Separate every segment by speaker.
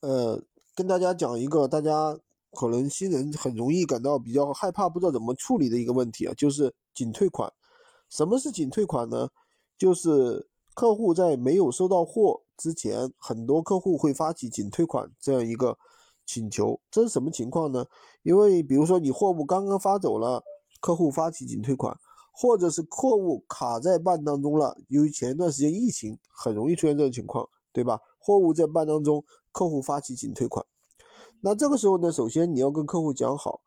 Speaker 1: 呃，跟大家讲一个大家可能新人很容易感到比较害怕，不知道怎么处理的一个问题啊，就是仅退款。什么是仅退款呢？就是客户在没有收到货之前，很多客户会发起仅退款这样一个请求。这是什么情况呢？因为比如说你货物刚刚发走了，客户发起仅退款，或者是货物卡在办当中了，由于前一段时间疫情，很容易出现这种情况，对吧？货物在办当中。客户发起仅退款，那这个时候呢，首先你要跟客户讲好，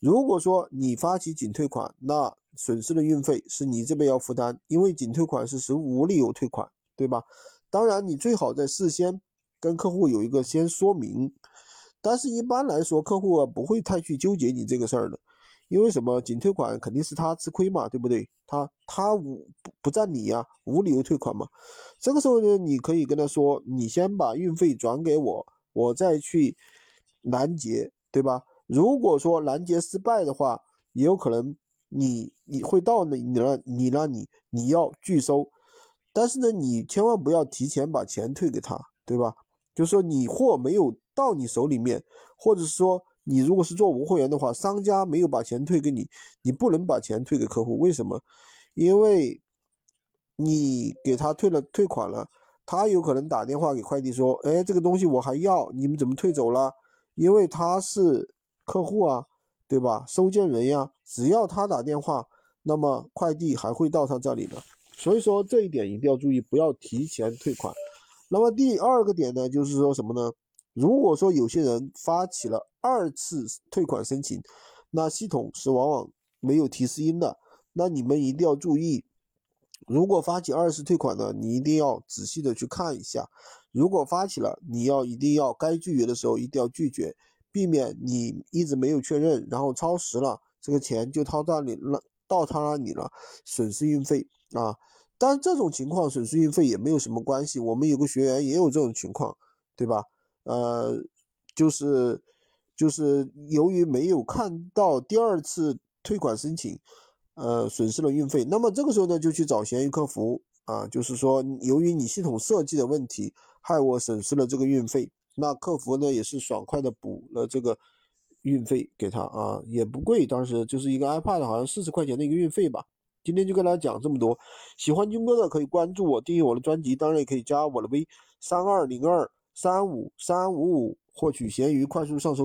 Speaker 1: 如果说你发起仅退款，那损失的运费是你这边要负担，因为仅退款是属无理由退款，对吧？当然，你最好在事先跟客户有一个先说明，但是一般来说，客户啊不会太去纠结你这个事儿的，因为什么？仅退款肯定是他吃亏嘛，对不对？他他无不不占理呀，无理由退款嘛。这个时候呢，你可以跟他说，你先把运费转给我，我再去拦截，对吧？如果说拦截失败的话，也有可能你你会到你你那你那里你要拒收，但是呢，你千万不要提前把钱退给他，对吧？就是说你货没有到你手里面，或者说你如果是做无货源的话，商家没有把钱退给你，你不能把钱退给客户，为什么？因为。你给他退了退款了，他有可能打电话给快递说：“哎，这个东西我还要，你们怎么退走了？”因为他是客户啊，对吧？收件人呀，只要他打电话，那么快递还会到他这里的。所以说这一点一定要注意，不要提前退款。那么第二个点呢，就是说什么呢？如果说有些人发起了二次退款申请，那系统是往往没有提示音的，那你们一定要注意。如果发起二次退款呢，你一定要仔细的去看一下。如果发起了，你要一定要该拒绝的时候一定要拒绝，避免你一直没有确认，然后超时了，这个钱就掏到你了，到他那里了，损失运费啊。但这种情况损失运费也没有什么关系，我们有个学员也有这种情况，对吧？呃，就是就是由于没有看到第二次退款申请。呃，损失了运费，那么这个时候呢，就去找闲鱼客服啊，就是说，由于你系统设计的问题，害我损失了这个运费，那客服呢也是爽快的补了这个运费给他啊，也不贵，当时就是一个 iPad 好像四十块钱的一个运费吧。今天就跟大家讲这么多，喜欢军哥的可以关注我，订阅我的专辑，当然也可以加我的微三二零二三五三五五，获取闲鱼快速上手。